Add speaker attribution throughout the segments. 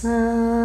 Speaker 1: sun.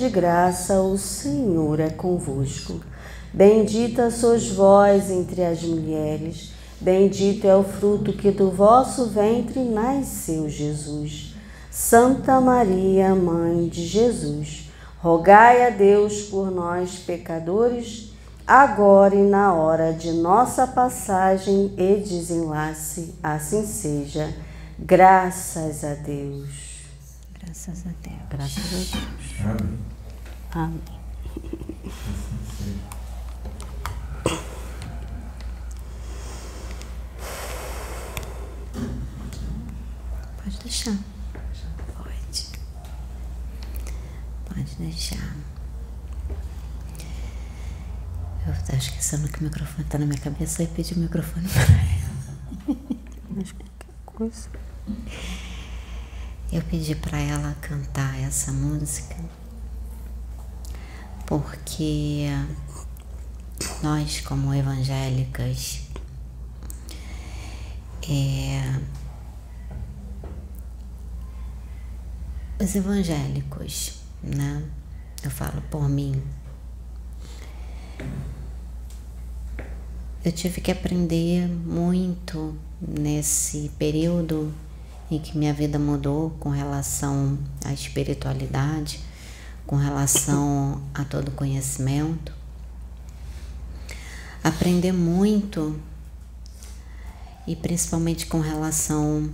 Speaker 1: De graça, o Senhor é convosco. Bendita sois vós entre as mulheres, bendito é o fruto que do vosso ventre nasceu, Jesus. Santa Maria, Mãe de Jesus, rogai a Deus por nós, pecadores, agora e na hora de nossa passagem e desenlace, assim seja. Graças a Deus.
Speaker 2: Graças a Deus.
Speaker 1: Graças a Deus.
Speaker 3: Amém.
Speaker 1: Amém.
Speaker 2: Pode deixar. Pode. Pode deixar. Eu tô esquecendo que o microfone tá na minha cabeça e pedi o microfone pra ela.
Speaker 1: Mas qualquer coisa.
Speaker 2: Eu pedi pra ela cantar essa música porque nós, como evangélicas, é, os evangélicos, né? Eu falo por mim. Eu tive que aprender muito nesse período em que minha vida mudou com relação à espiritualidade, com relação a todo conhecimento. Aprender muito e principalmente com relação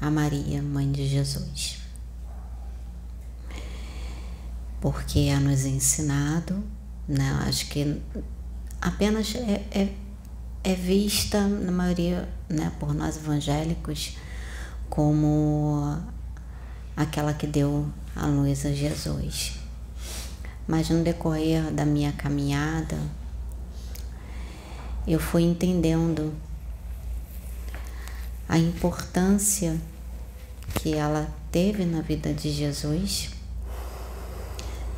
Speaker 2: a Maria, mãe de Jesus. Porque é nos ensinado, né? Acho que apenas é, é, é vista, na maioria, né, por nós evangélicos, como aquela que deu a luz a Jesus. Mas no decorrer da minha caminhada, eu fui entendendo a importância que ela teve na vida de Jesus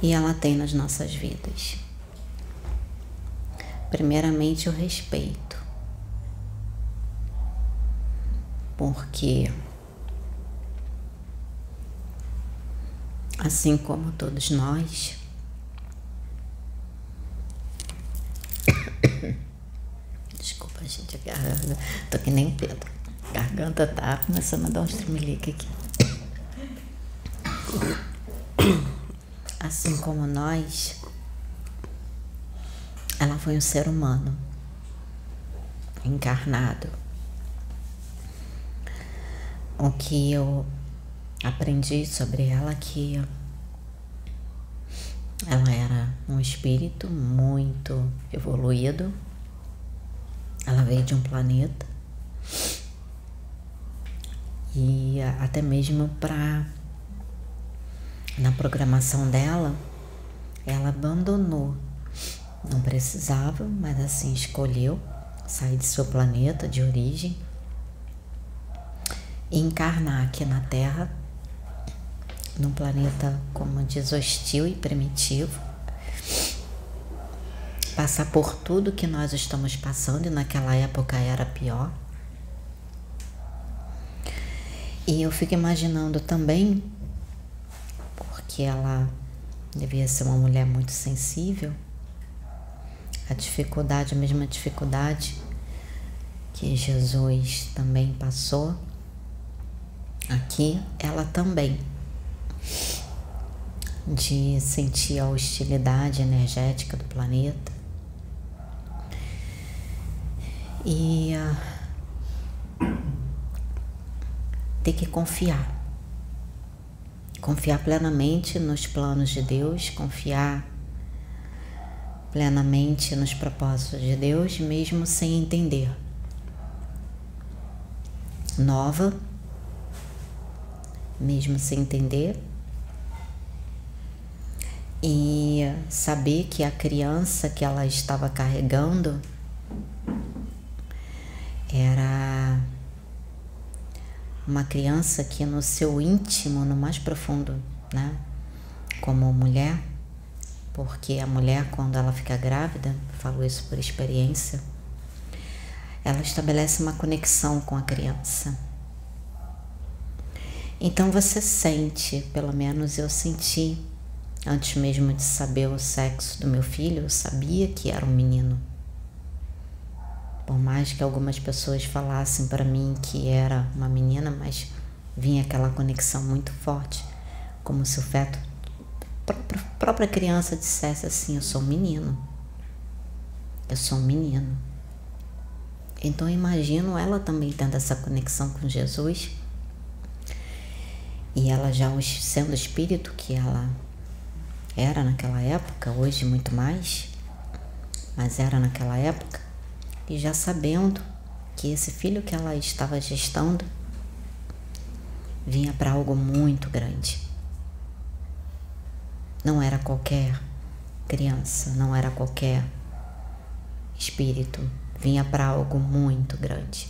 Speaker 2: e ela tem nas nossas vidas. Primeiramente, o respeito, porque assim como todos nós, desculpa, gente, a garganta, tô que nem Pedro, garganta tá começando a dar um tremelique aqui. Assim como nós, ela foi um ser humano encarnado. O que eu aprendi sobre ela é que ela era um espírito muito evoluído. Ela veio de um planeta E até mesmo para na programação dela, ela abandonou. Não precisava, mas assim escolheu sair de seu planeta de origem e encarnar aqui na Terra, num planeta, como diz, hostil e primitivo, passar por tudo que nós estamos passando e naquela época era pior. E eu fico imaginando também, porque ela devia ser uma mulher muito sensível, a dificuldade, a mesma dificuldade que Jesus também passou aqui, ela também de sentir a hostilidade energética do planeta. E ter que confiar, confiar plenamente nos planos de Deus, confiar plenamente nos propósitos de Deus, mesmo sem entender. Nova mesmo sem entender. E saber que a criança que ela estava carregando era uma criança que no seu íntimo, no mais profundo, né, como mulher, porque a mulher quando ela fica grávida, falo isso por experiência, ela estabelece uma conexão com a criança. Então você sente, pelo menos eu senti, antes mesmo de saber o sexo do meu filho, eu sabia que era um menino. Por mais que algumas pessoas falassem para mim que era uma menina, mas vinha aquela conexão muito forte, como se o feto, a própria criança dissesse assim: Eu sou um menino, eu sou um menino. Então imagino ela também tendo essa conexão com Jesus e ela já sendo espírito que ela era naquela época, hoje muito mais, mas era naquela época, e já sabendo que esse filho que ela estava gestando vinha para algo muito grande. Não era qualquer criança, não era qualquer espírito, vinha para algo muito grande.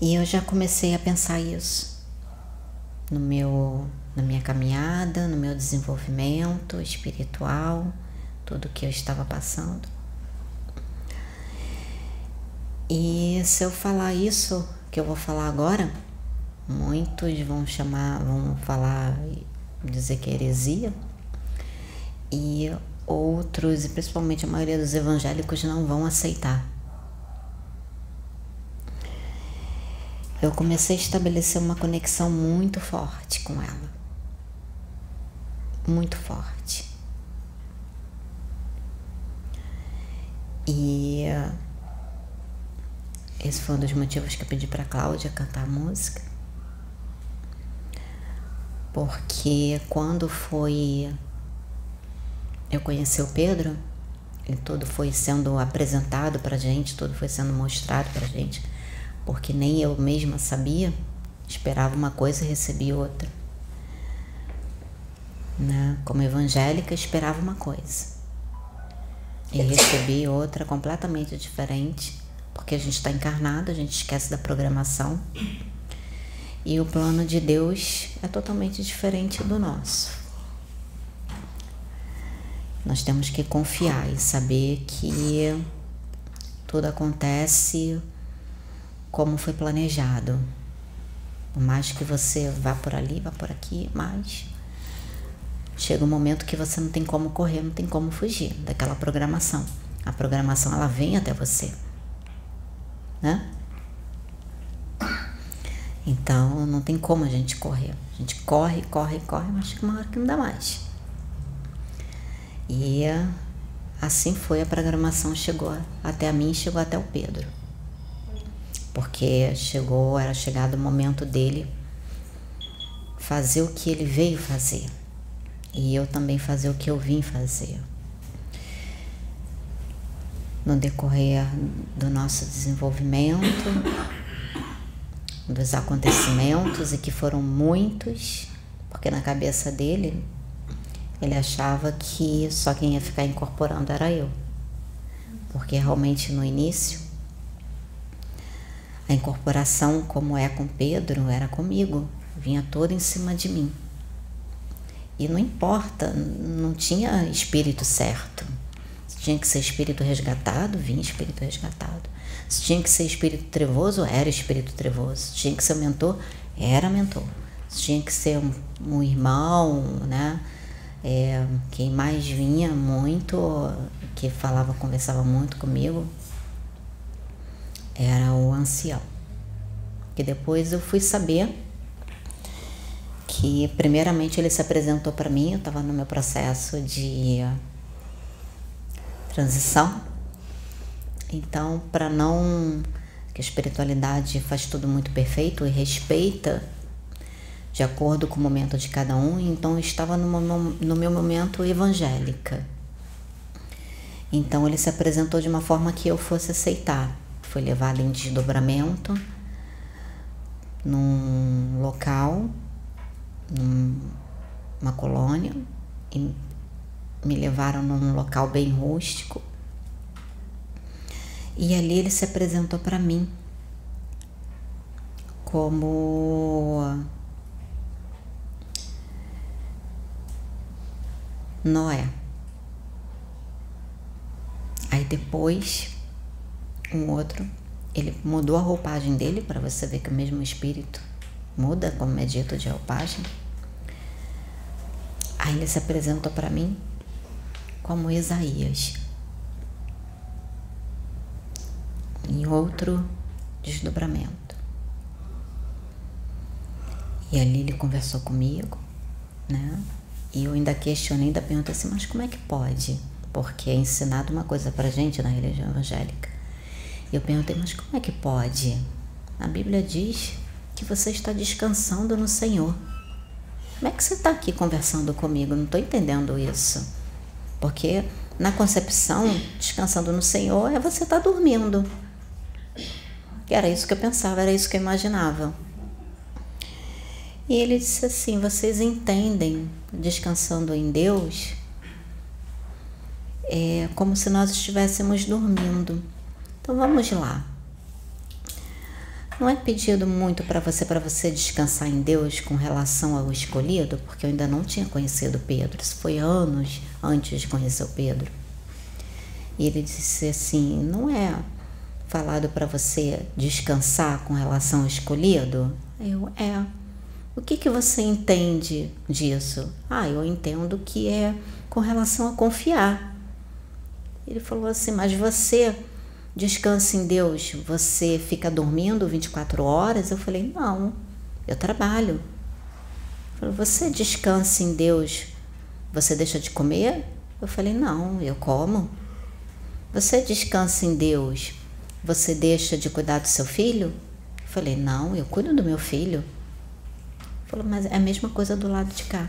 Speaker 2: E eu já comecei a pensar isso no meu, na minha caminhada, no meu desenvolvimento espiritual, tudo que eu estava passando. E se eu falar isso que eu vou falar agora, muitos vão chamar, vão falar, dizer que é heresia, e outros, e principalmente a maioria dos evangélicos, não vão aceitar. eu comecei a estabelecer uma conexão muito forte com ela. Muito forte. E esse foi um dos motivos que eu pedi para Cláudia cantar a música. Porque quando foi eu conheci o Pedro, e tudo foi sendo apresentado para gente, tudo foi sendo mostrado para gente porque nem eu mesma sabia, esperava uma coisa e recebi outra. Né? Como evangélica, esperava uma coisa e recebi outra completamente diferente, porque a gente está encarnado, a gente esquece da programação e o plano de Deus é totalmente diferente do nosso. Nós temos que confiar e saber que tudo acontece como foi planejado. Por mais que você vá por ali, vá por aqui, mas chega um momento que você não tem como correr, não tem como fugir daquela programação. A programação ela vem até você, né? Então não tem como a gente correr. A gente corre, corre, corre, mas chega uma hora que não dá mais. E assim foi a programação chegou até a mim, chegou até o Pedro porque chegou, era chegado o momento dele fazer o que ele veio fazer e eu também fazer o que eu vim fazer. no decorrer do nosso desenvolvimento, dos acontecimentos e que foram muitos, porque na cabeça dele ele achava que só quem ia ficar incorporando era eu. Porque realmente no início a incorporação, como é com Pedro, era comigo, vinha toda em cima de mim. E não importa, não tinha espírito certo. Se tinha que ser espírito resgatado, vinha espírito resgatado. Se tinha que ser espírito trevoso, era espírito trevoso. Se tinha que ser mentor, era mentor. Se tinha que ser um, um irmão, né? É, quem mais vinha muito, que falava, conversava muito comigo, era o ancião. Que depois eu fui saber que primeiramente ele se apresentou para mim, eu estava no meu processo de transição. Então, para não que a espiritualidade faz tudo muito perfeito e respeita de acordo com o momento de cada um, então eu estava no, no meu momento evangélica. Então ele se apresentou de uma forma que eu fosse aceitar. Foi levado em desdobramento num local numa colônia e me levaram num local bem rústico. E ali ele se apresentou para mim como Noé. Aí depois, um outro, ele mudou a roupagem dele para você ver que o mesmo espírito muda como é dito de roupagem. Aí ele se apresentou para mim como Isaías. Em outro desdobramento. E ali ele conversou comigo, né? E eu ainda questionei, ainda perguntei assim, mas como é que pode? Porque é ensinado uma coisa pra gente na religião evangélica. E eu perguntei, mas como é que pode? A Bíblia diz que você está descansando no Senhor. Como é que você está aqui conversando comigo? Não estou entendendo isso. Porque na concepção, descansando no Senhor é você estar tá dormindo. Era isso que eu pensava, era isso que eu imaginava. E ele disse assim: vocês entendem descansando em Deus é como se nós estivéssemos dormindo. Então vamos lá. Não é pedido muito para você para você descansar em Deus com relação ao escolhido, porque eu ainda não tinha conhecido Pedro. Isso foi anos antes de conhecer o Pedro. E ele disse assim: não é falado para você descansar com relação ao escolhido? Eu é. O que que você entende disso? Ah, eu entendo que é com relação a confiar. Ele falou assim: mas você descansa em Deus, você fica dormindo 24 horas? Eu falei, não, eu trabalho. Ele falou, você descansa em Deus, você deixa de comer? Eu falei, não, eu como. Você descansa em Deus, você deixa de cuidar do seu filho? Eu falei, não, eu cuido do meu filho. Ele falou, mas é a mesma coisa do lado de cá.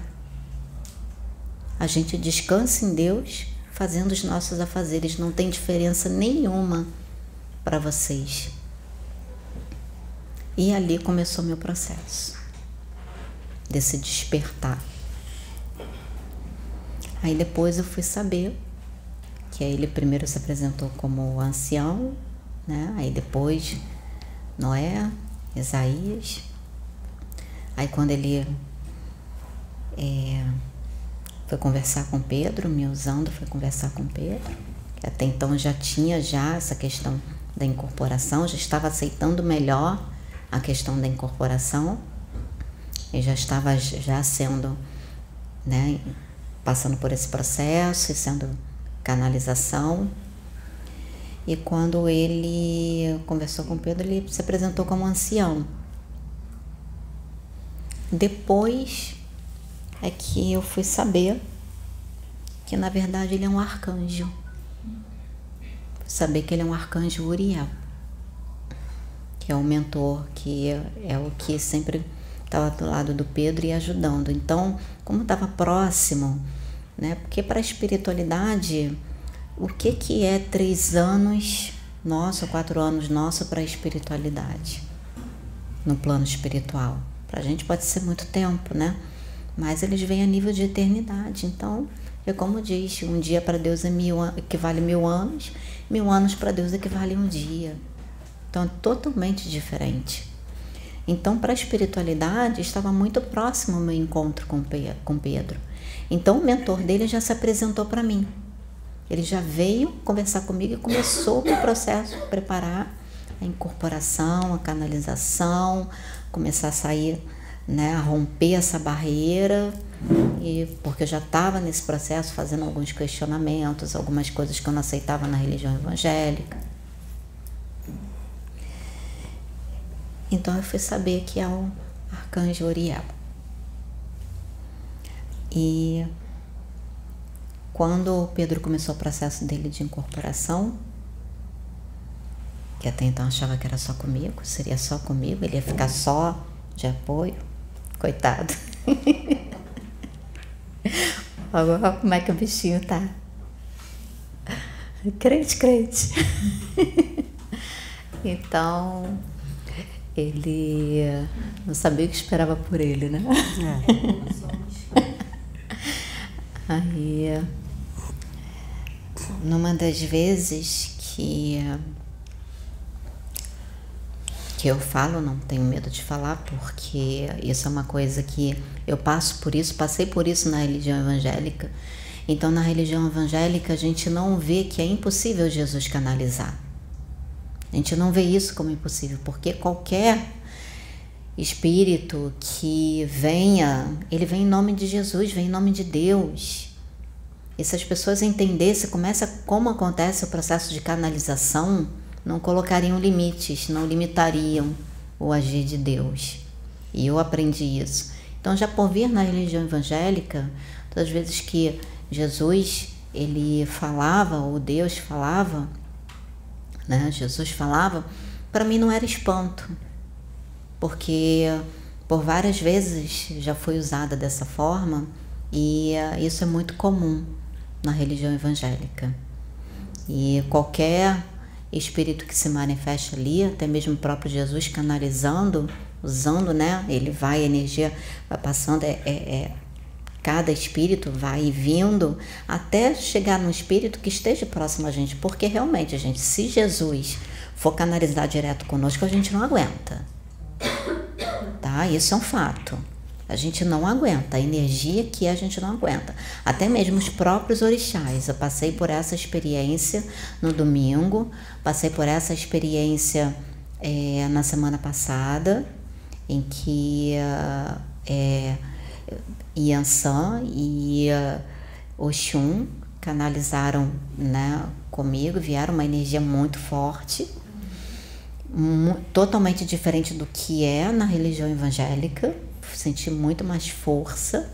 Speaker 2: A gente descansa em Deus fazendo os nossos afazeres, não tem diferença nenhuma para vocês. E ali começou meu processo desse despertar. Aí depois eu fui saber que ele primeiro se apresentou como ancião, né? Aí depois Noé, Isaías. Aí quando ele é, foi conversar com Pedro, me usando, foi conversar com Pedro, que até então já tinha já essa questão da incorporação, já estava aceitando melhor a questão da incorporação e já estava já sendo, né, passando por esse processo e sendo canalização. E quando ele conversou com Pedro, ele se apresentou como ancião. Depois é que eu fui saber que na verdade ele é um arcanjo. Saber que ele é um arcanjo Uriel, que é o mentor, que é, o que sempre estava do lado do Pedro e ajudando. Então, como estava próximo, né? Porque para a espiritualidade o que, que é três anos nosso, quatro anos nosso para a espiritualidade, no plano espiritual. Para a gente pode ser muito tempo, né? Mas eles vêm a nível de eternidade. Então, é como diz, um dia para Deus é mil, equivale mil anos, mil anos para Deus equivale um dia. Então, é totalmente diferente. Então, para a espiritualidade, estava muito próximo o meu encontro com Pedro. Então, o mentor dele já se apresentou para mim. Ele já veio conversar comigo e começou o processo de preparar a incorporação, a canalização, começar a sair, né, a romper essa barreira, e porque eu já estava nesse processo fazendo alguns questionamentos, algumas coisas que eu não aceitava na religião evangélica. Então eu fui saber que é o arcanjo Uriel. E quando Pedro começou o processo dele de incorporação, que até então achava que era só comigo, seria só comigo, ele ia ficar só de apoio, coitado. Olha como é que o bichinho tá. Crente, crente. então, ele não sabia o que esperava por ele, né? É. Aí numa das vezes que que eu falo, não tenho medo de falar, porque isso é uma coisa que eu passo por isso, passei por isso na religião evangélica. Então, na religião evangélica, a gente não vê que é impossível Jesus canalizar. A gente não vê isso como impossível, porque qualquer espírito que venha, ele vem em nome de Jesus, vem em nome de Deus. E se as pessoas entendessem começa como acontece o processo de canalização, não colocariam limites, não limitariam o agir de Deus. E eu aprendi isso. Então, já por vir na religião evangélica, todas as vezes que Jesus ele falava, ou Deus falava, né? Jesus falava, para mim não era espanto, porque por várias vezes já foi usada dessa forma e uh, isso é muito comum na religião evangélica. E qualquer espírito que se manifesta ali, até mesmo o próprio Jesus canalizando, usando, né? Ele vai, a energia vai passando, é, é, é cada espírito vai vindo até chegar num espírito que esteja próximo a gente, porque realmente, gente, se Jesus for canalizar direto conosco, a gente não aguenta. Tá? Isso é um fato. A gente não aguenta, a energia que a gente não aguenta. Até mesmo os próprios orixás. Eu passei por essa experiência no domingo, passei por essa experiência é, na semana passada, em que é, Yansan e Oxum canalizaram né, comigo, vieram uma energia muito forte, totalmente diferente do que é na religião evangélica sentir muito mais força.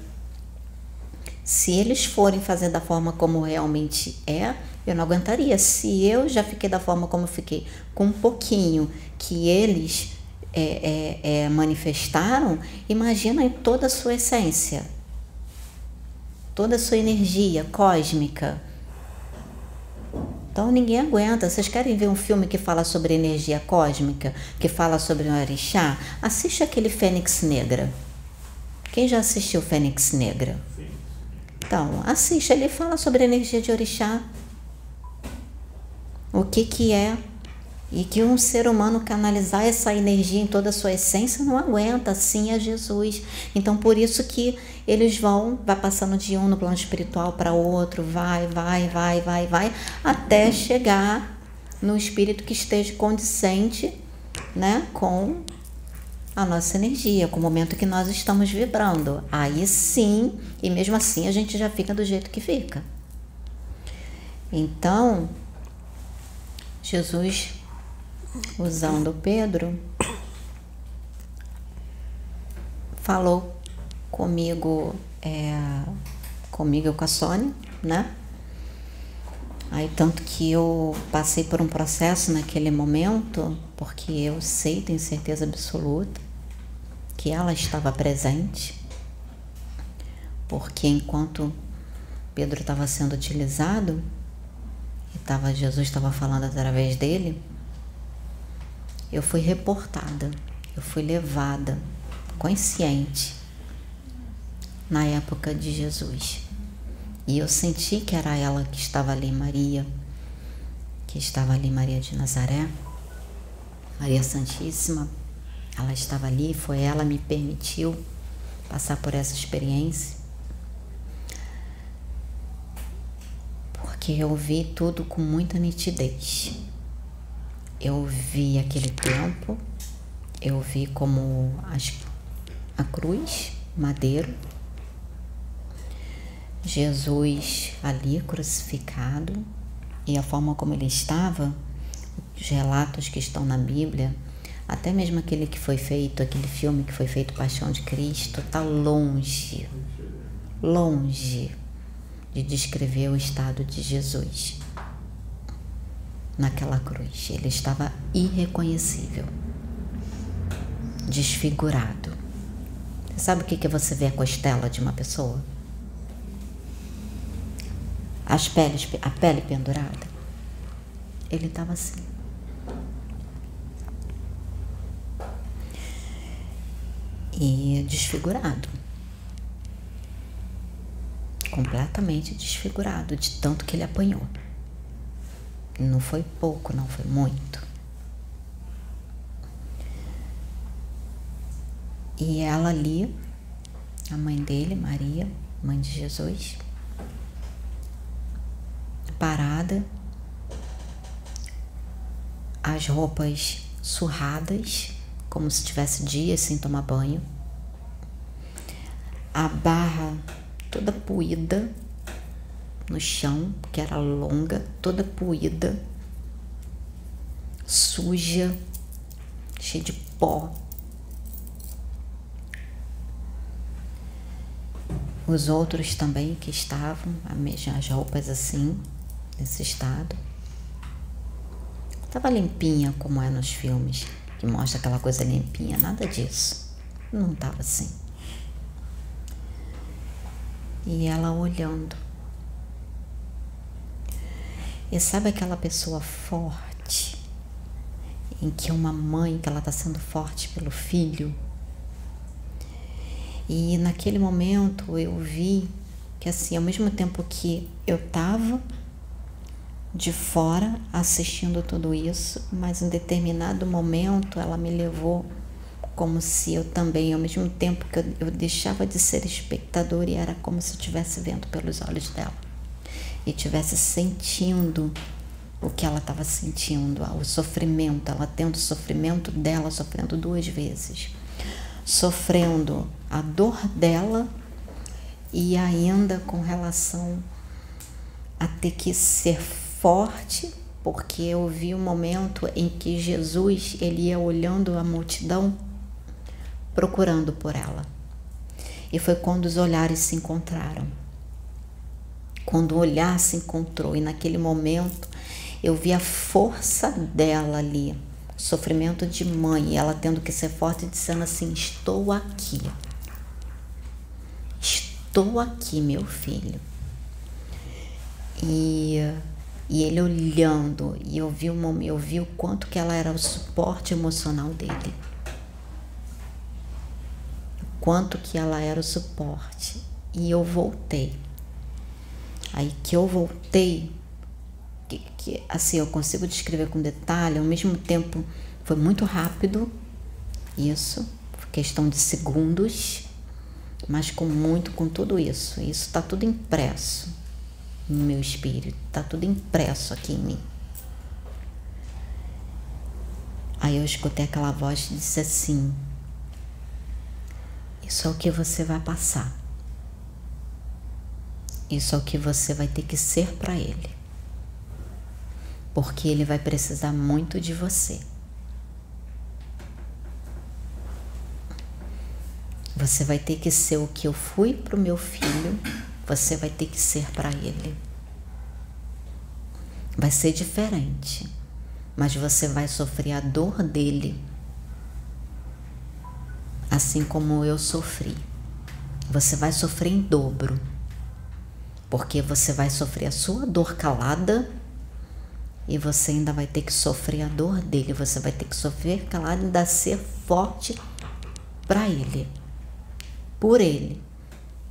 Speaker 2: Se eles forem fazer da forma como realmente é, eu não aguentaria. Se eu já fiquei da forma como fiquei, com um pouquinho que eles é, é, é, manifestaram, imagina em toda a sua essência, toda a sua energia cósmica. Então ninguém aguenta. Vocês querem ver um filme que fala sobre energia cósmica, que fala sobre um orixá? Assiste aquele Fênix Negra. Quem já assistiu Fênix Negra? Então, assiste, ele fala sobre a energia de orixá. O que que é e que um ser humano canalizar essa energia em toda a sua essência não aguenta, assim é Jesus. Então por isso que eles vão, vai passando de um no plano espiritual para outro, vai, vai, vai, vai, vai, até chegar no espírito que esteja condicente, né, com a nossa energia, com o momento que nós estamos vibrando. Aí sim, e mesmo assim a gente já fica do jeito que fica. Então, Jesus, usando Pedro, falou comigo, é, comigo com a Sônia, né? Aí tanto que eu passei por um processo naquele momento, porque eu sei, tenho certeza absoluta, que ela estava presente, porque enquanto Pedro estava sendo utilizado, e tava, Jesus estava falando através dele, eu fui reportada, eu fui levada, consciente, na época de Jesus. E eu senti que era ela que estava ali, Maria, que estava ali, Maria de Nazaré, Maria Santíssima. Ela estava ali, foi ela me permitiu passar por essa experiência. Porque eu vi tudo com muita nitidez. Eu vi aquele tempo, eu vi como as, a cruz, madeiro, Jesus ali crucificado e a forma como ele estava, os relatos que estão na Bíblia, até mesmo aquele que foi feito, aquele filme que foi feito Paixão de Cristo, está longe, longe de descrever o estado de Jesus naquela cruz. Ele estava irreconhecível, desfigurado. Você sabe o que é você ver a costela de uma pessoa? As peles, a pele pendurada. Ele estava assim. E desfigurado. Completamente desfigurado, de tanto que ele apanhou. Não foi pouco, não foi muito. E ela ali, a mãe dele, Maria, mãe de Jesus, parada, as roupas surradas, como se tivesse dias sem tomar banho, a barra toda puída no chão, que era longa, toda puída, suja, cheia de pó. Os outros também que estavam, as roupas assim, nesse estado. Tava limpinha como é nos filmes, que mostra aquela coisa limpinha, nada disso. Não tava assim. E ela olhando. E sabe aquela pessoa forte, em que uma mãe que ela está sendo forte pelo filho? E naquele momento eu vi que assim, ao mesmo tempo que eu estava de fora assistindo tudo isso, mas em determinado momento ela me levou como se eu também, ao mesmo tempo que eu, eu deixava de ser espectador e era como se eu estivesse vendo pelos olhos dela. E estivesse sentindo o que ela estava sentindo, o sofrimento, ela tendo o sofrimento dela, sofrendo duas vezes, sofrendo a dor dela e ainda com relação a ter que ser forte, porque eu vi um momento em que Jesus ele ia olhando a multidão, procurando por ela. E foi quando os olhares se encontraram. Quando o olhar se encontrou, e naquele momento eu vi a força dela ali, sofrimento de mãe, ela tendo que ser forte, dizendo assim: Estou aqui. Estou aqui, meu filho. E e ele olhando, e eu vi, uma, eu vi o quanto que ela era o suporte emocional dele. O quanto que ela era o suporte. E eu voltei. Aí que eu voltei, que, que assim, eu consigo descrever com detalhe, ao mesmo tempo foi muito rápido, isso, questão de segundos, mas com muito, com tudo isso. Isso está tudo impresso no meu espírito, tá tudo impresso aqui em mim. Aí eu escutei aquela voz que disse assim: Isso é o que você vai passar. Isso é o que você vai ter que ser para ele. Porque ele vai precisar muito de você. Você vai ter que ser o que eu fui para o meu filho você vai ter que ser para Ele. Vai ser diferente, mas você vai sofrer a dor dele, assim como eu sofri. Você vai sofrer em dobro, porque você vai sofrer a sua dor calada e você ainda vai ter que sofrer a dor dele, você vai ter que sofrer calado e ainda ser forte para ele, por ele,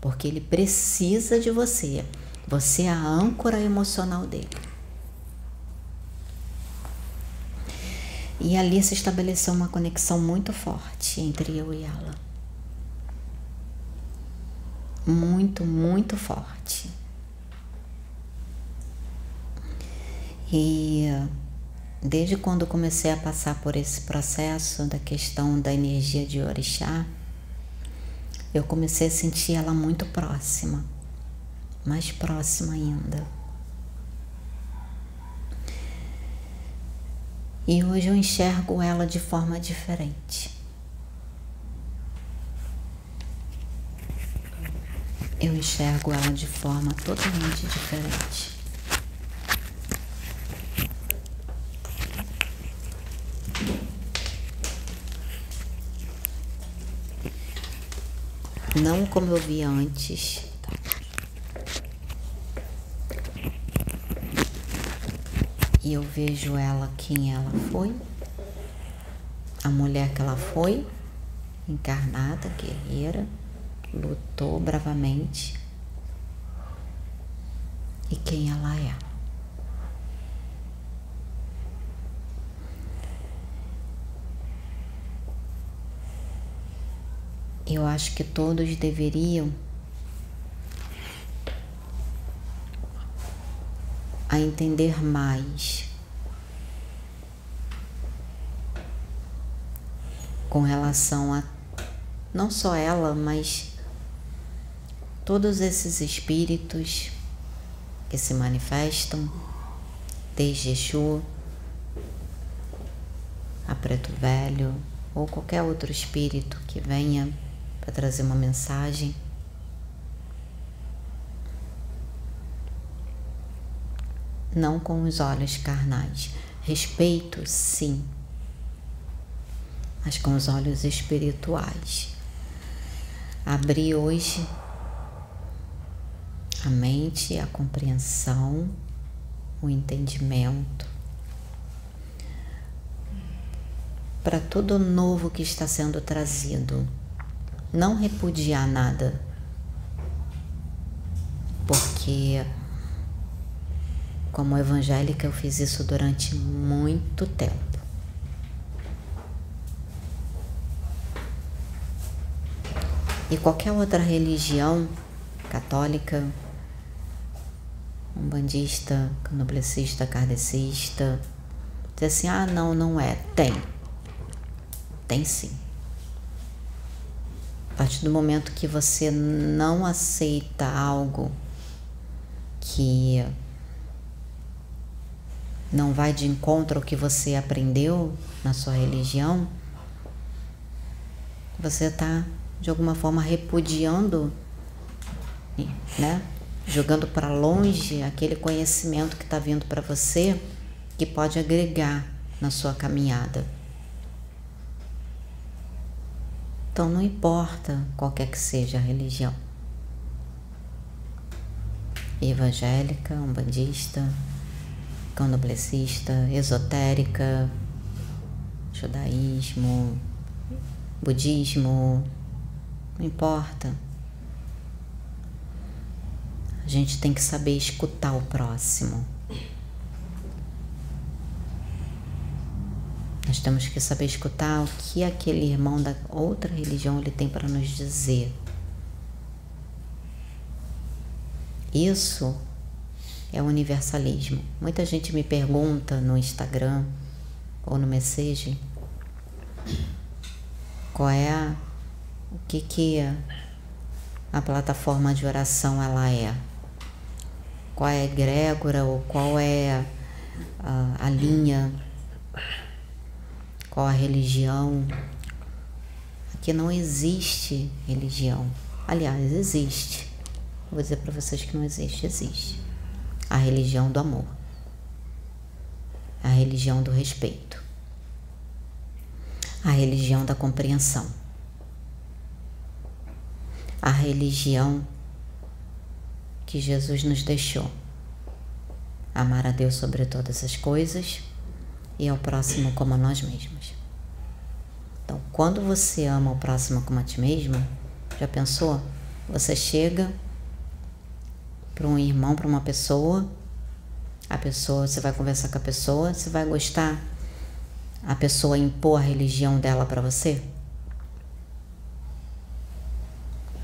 Speaker 2: porque ele precisa de você. Você é a âncora emocional dele. E ali se estabeleceu uma conexão muito forte entre eu e ela. Muito, muito forte. E desde quando comecei a passar por esse processo da questão da energia de orixá, eu comecei a sentir ela muito próxima, mais próxima ainda. E hoje eu enxergo ela de forma diferente. Eu enxergo ela de forma totalmente diferente. Não como eu via antes. E eu vejo ela quem ela foi, a mulher que ela foi, encarnada, guerreira, lutou bravamente. E quem ela é. Eu acho que todos deveriam a entender mais com relação a não só ela, mas todos esses espíritos que se manifestam desde Exu, a Preto Velho ou qualquer outro espírito que venha para trazer uma mensagem. Não com os olhos carnais. Respeito, sim, mas com os olhos espirituais. Abrir hoje a mente, a compreensão, o entendimento para tudo novo que está sendo trazido não repudiar nada, porque como evangélica eu fiz isso durante muito tempo. E qualquer outra religião católica, umbandista, canoblecista, kardecista, diz assim: ah, não, não é. Tem. Tem sim partir do momento que você não aceita algo que não vai de encontro ao que você aprendeu na sua religião, você está de alguma forma repudiando, né? Jogando para longe aquele conhecimento que está vindo para você que pode agregar na sua caminhada. Então não importa qualquer que seja a religião. Evangélica, umbandista, candomblessista, esotérica, judaísmo, budismo, não importa. A gente tem que saber escutar o próximo. Nós temos que saber escutar o que aquele irmão da outra religião ele tem para nos dizer. Isso é universalismo. Muita gente me pergunta no Instagram ou no Message qual é o que que a, a plataforma de oração ela é. Qual é a egrégora ou qual é a, a linha qual a religião. Aqui não existe religião. Aliás, existe. Vou dizer para vocês que não existe, existe. A religião do amor. A religião do respeito. A religião da compreensão. A religião que Jesus nos deixou. amar a Deus sobre todas as coisas e ao próximo como a nós mesmos. Então, quando você ama o próximo como a ti mesmo, já pensou? Você chega para um irmão, para uma pessoa, a pessoa, você vai conversar com a pessoa, você vai gostar a pessoa impor a religião dela para você?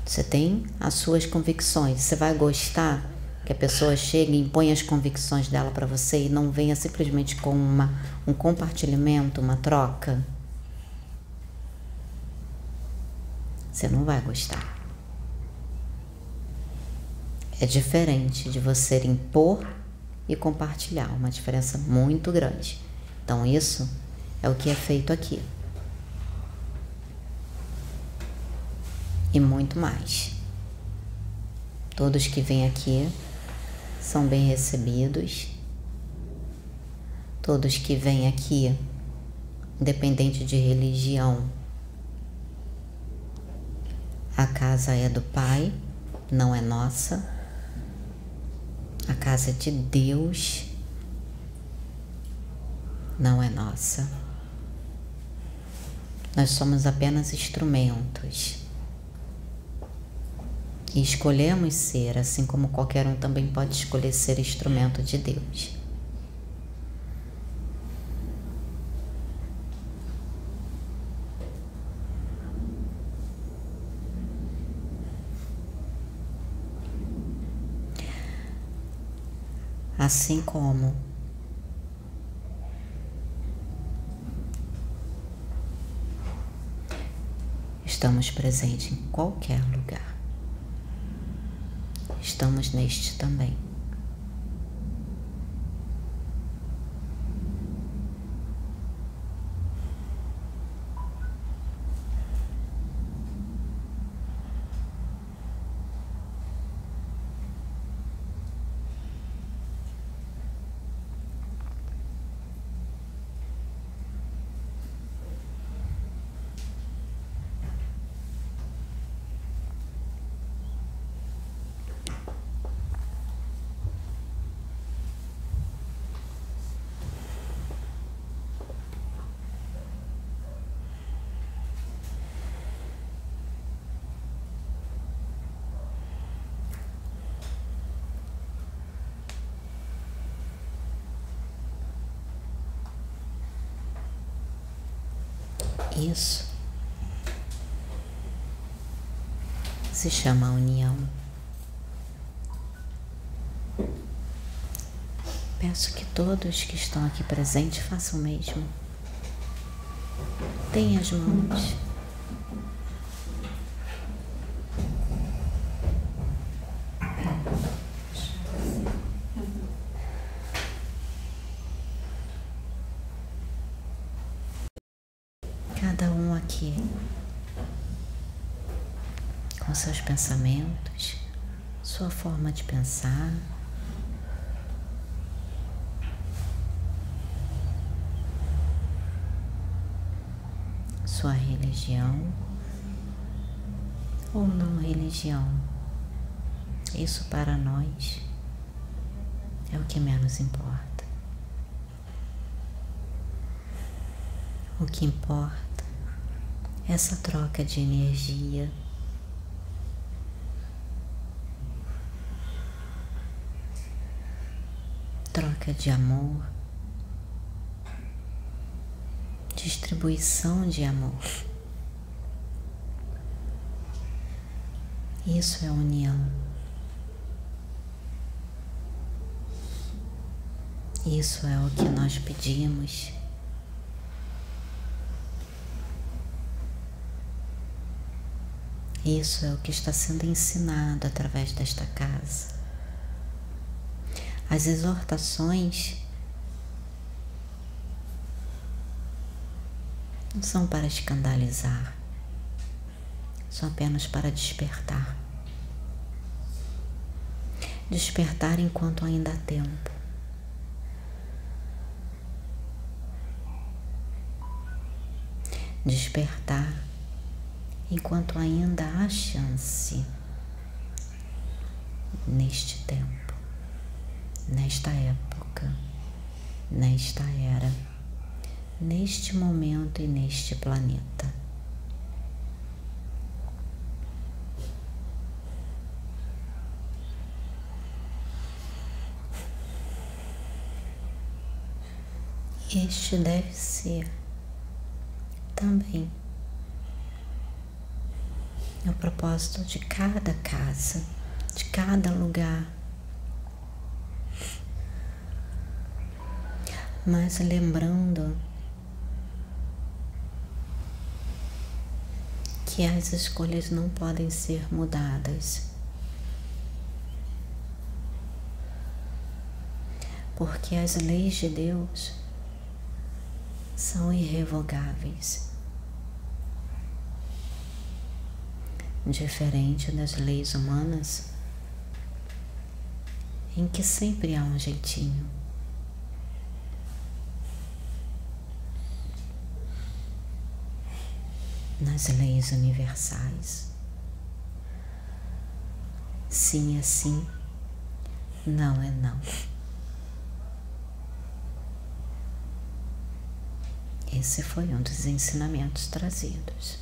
Speaker 2: Você tem as suas convicções, você vai gostar que a pessoa chegue e impõe as convicções dela para você e não venha simplesmente com uma, um compartilhamento, uma troca? Você não vai gostar. É diferente de você impor e compartilhar, uma diferença muito grande. Então, isso é o que é feito aqui. E muito mais. Todos que vêm aqui são bem recebidos. Todos que vêm aqui, independente de religião, a casa é do Pai, não é nossa. A casa de Deus, não é nossa. Nós somos apenas instrumentos. Escolhemos ser, assim como qualquer um também pode escolher ser instrumento de Deus. Assim como estamos presentes em qualquer lugar, estamos neste também. Isso se chama união. Peço que todos que estão aqui presentes façam o mesmo. Tenha as mãos. Cada um aqui com seus pensamentos, sua forma de pensar. Sua religião ou não religião, isso para nós é o que menos importa. O que importa é essa troca de energia. De amor, distribuição de amor. Isso é união. Isso é o que nós pedimos. Isso é o que está sendo ensinado através desta casa. As exortações não são para escandalizar, são apenas para despertar. Despertar enquanto ainda há tempo. Despertar enquanto ainda há chance neste tempo, nesta época. nesta era, neste momento e neste planeta. Este deve ser também o propósito de cada casa, de cada lugar. Mas lembrando que as escolhas não podem ser mudadas. Porque as leis de Deus são irrevogáveis. Diferente das leis humanas, em que sempre há um jeitinho. Nas leis universais, sim é sim, não é não. Esse foi um dos ensinamentos trazidos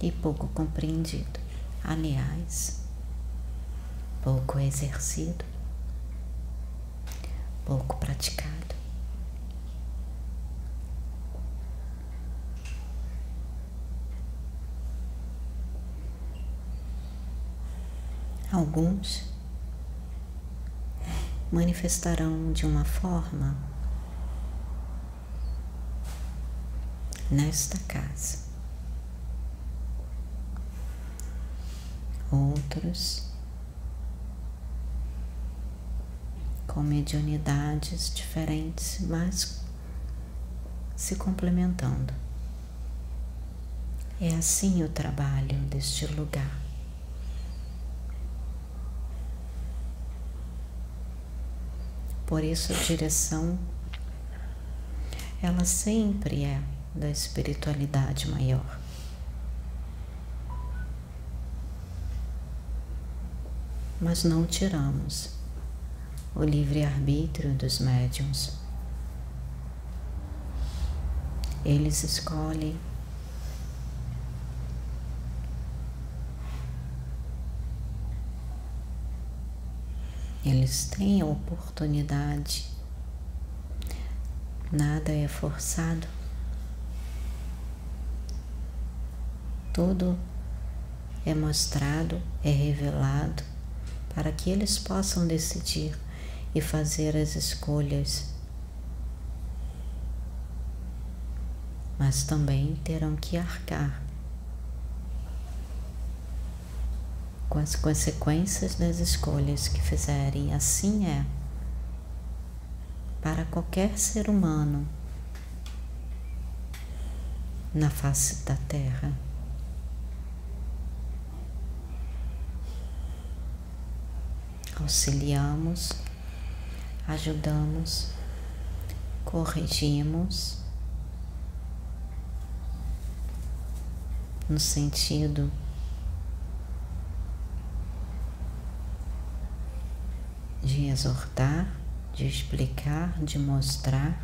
Speaker 2: e pouco compreendido, aliás, pouco exercido, pouco praticado. Alguns manifestarão de uma forma nesta casa. Outros com mediunidades diferentes, mas se complementando. É assim o trabalho deste lugar. Por isso a direção ela sempre é da espiritualidade maior. Mas não tiramos o livre-arbítrio dos médiums. Eles escolhem eles têm a oportunidade, nada é forçado. Tudo é mostrado, é revelado para que eles possam decidir e fazer as escolhas. Mas também terão que arcar com as consequências das escolhas que fizerem. Assim é para qualquer ser humano na face da terra. auxiliamos, ajudamos, corrigimos no sentido de exortar, de explicar, de mostrar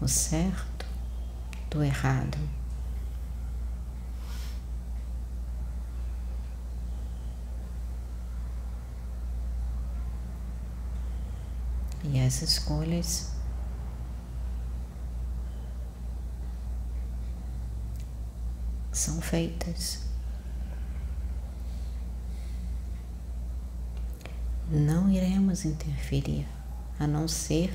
Speaker 2: o certo do errado. E as escolhas são feitas. Não iremos interferir, a não ser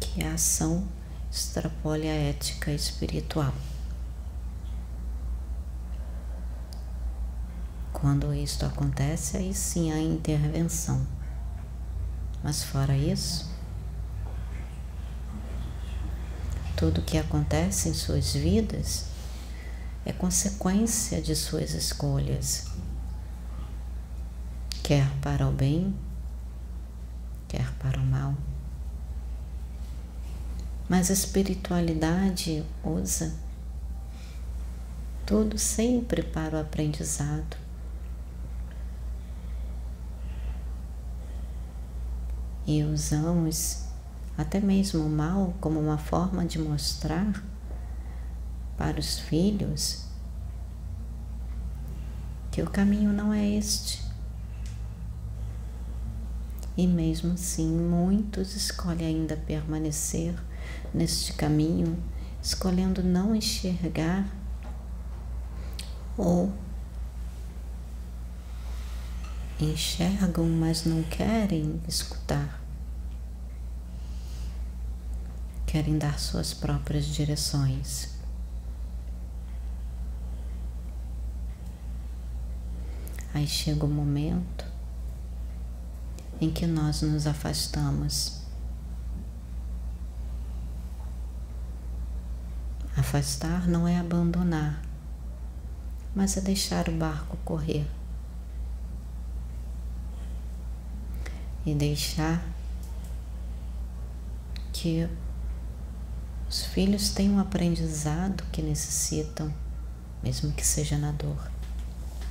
Speaker 2: que a ação extrapole a ética espiritual. Quando isto acontece, aí sim há intervenção. Mas fora isso, tudo que acontece em suas vidas é consequência de suas escolhas, quer para o bem, quer para o mal. Mas a espiritualidade usa tudo sempre para o aprendizado. E usamos até mesmo o mal como uma forma de mostrar para os filhos que o caminho não é este. E mesmo assim, muitos escolhem ainda permanecer neste caminho, escolhendo não enxergar ou enxergam, mas não querem escutar. Querem dar suas próprias direções. Aí chega o momento em que nós nos afastamos. Afastar não é abandonar, mas é deixar o barco correr. E deixar que os filhos tenham um aprendizado que necessitam, mesmo que seja na dor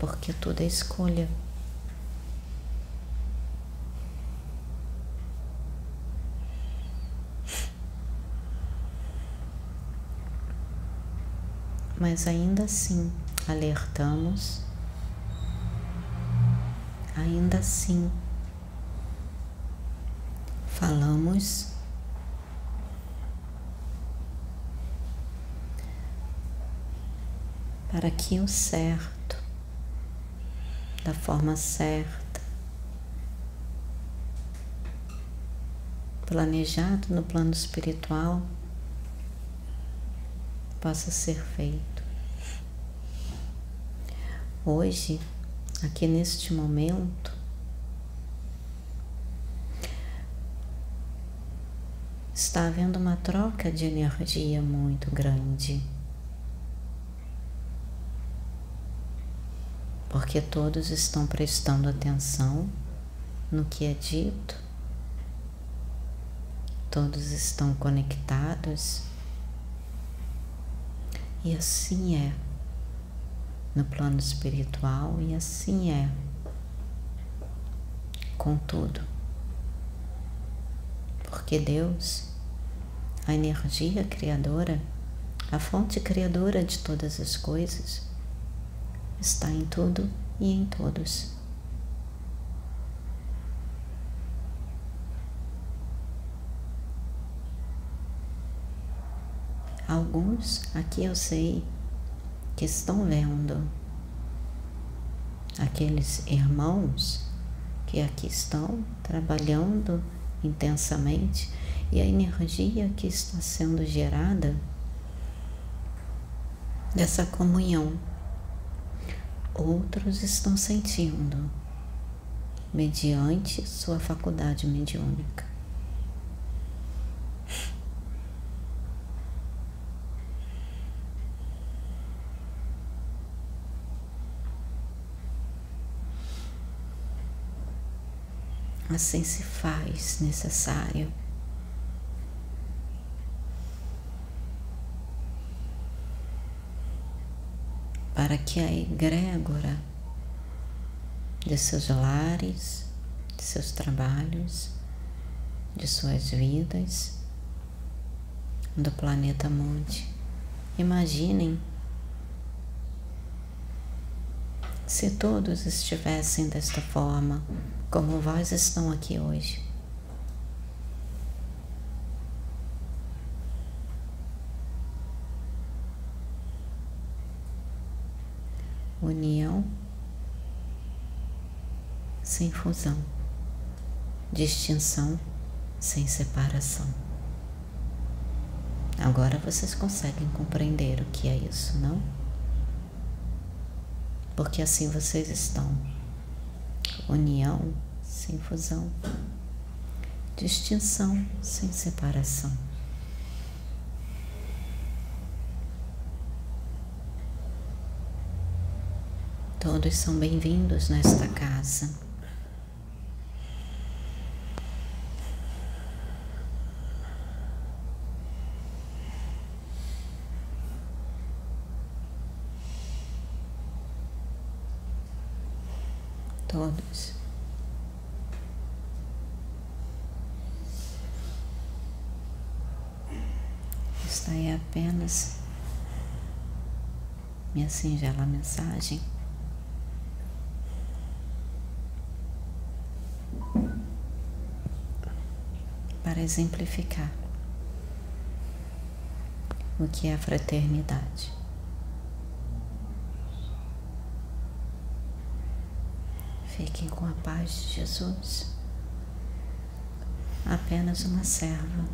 Speaker 2: porque tudo é escolha. Mas ainda assim alertamos, ainda assim falamos para que o certo da forma certa, planejado no plano espiritual, possa ser feito. Hoje, aqui neste momento, está havendo uma troca de energia muito grande. porque todos estão prestando atenção no que é dito, todos estão conectados, e assim é no plano espiritual, e assim é com tudo, porque Deus, a energia criadora, a fonte criadora de todas as coisas, está em tudo e em todos. Alguns aqui eu sei que estão vendo aqueles irmãos que aqui estão trabalhando intensamente e a energia que está sendo gerada dessa comunhão outros estão sentindo, mediante sua faculdade mediúnica. Assim se faz necessário para que a egrégora de seus lares, de seus trabalhos, de suas vidas, do planeta Monte. Imaginem se todos estivessem desta forma, como vós estão aqui hoje. união sem fusão, distinção sem separação. Agora vocês conseguem compreender o que é isso, não? Porque assim vocês estão. União sem fusão, distinção sem separação. Todos são bem-vindos nesta casa. Todos. Essa é apenas minha singela mensagem. Para exemplificar o que é a fraternidade. Fiquem com a paz de Jesus. Apenas uma serva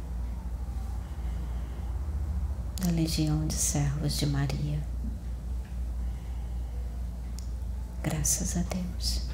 Speaker 2: da Legião de Servos de Maria. Graças a Deus. Graças a Deus.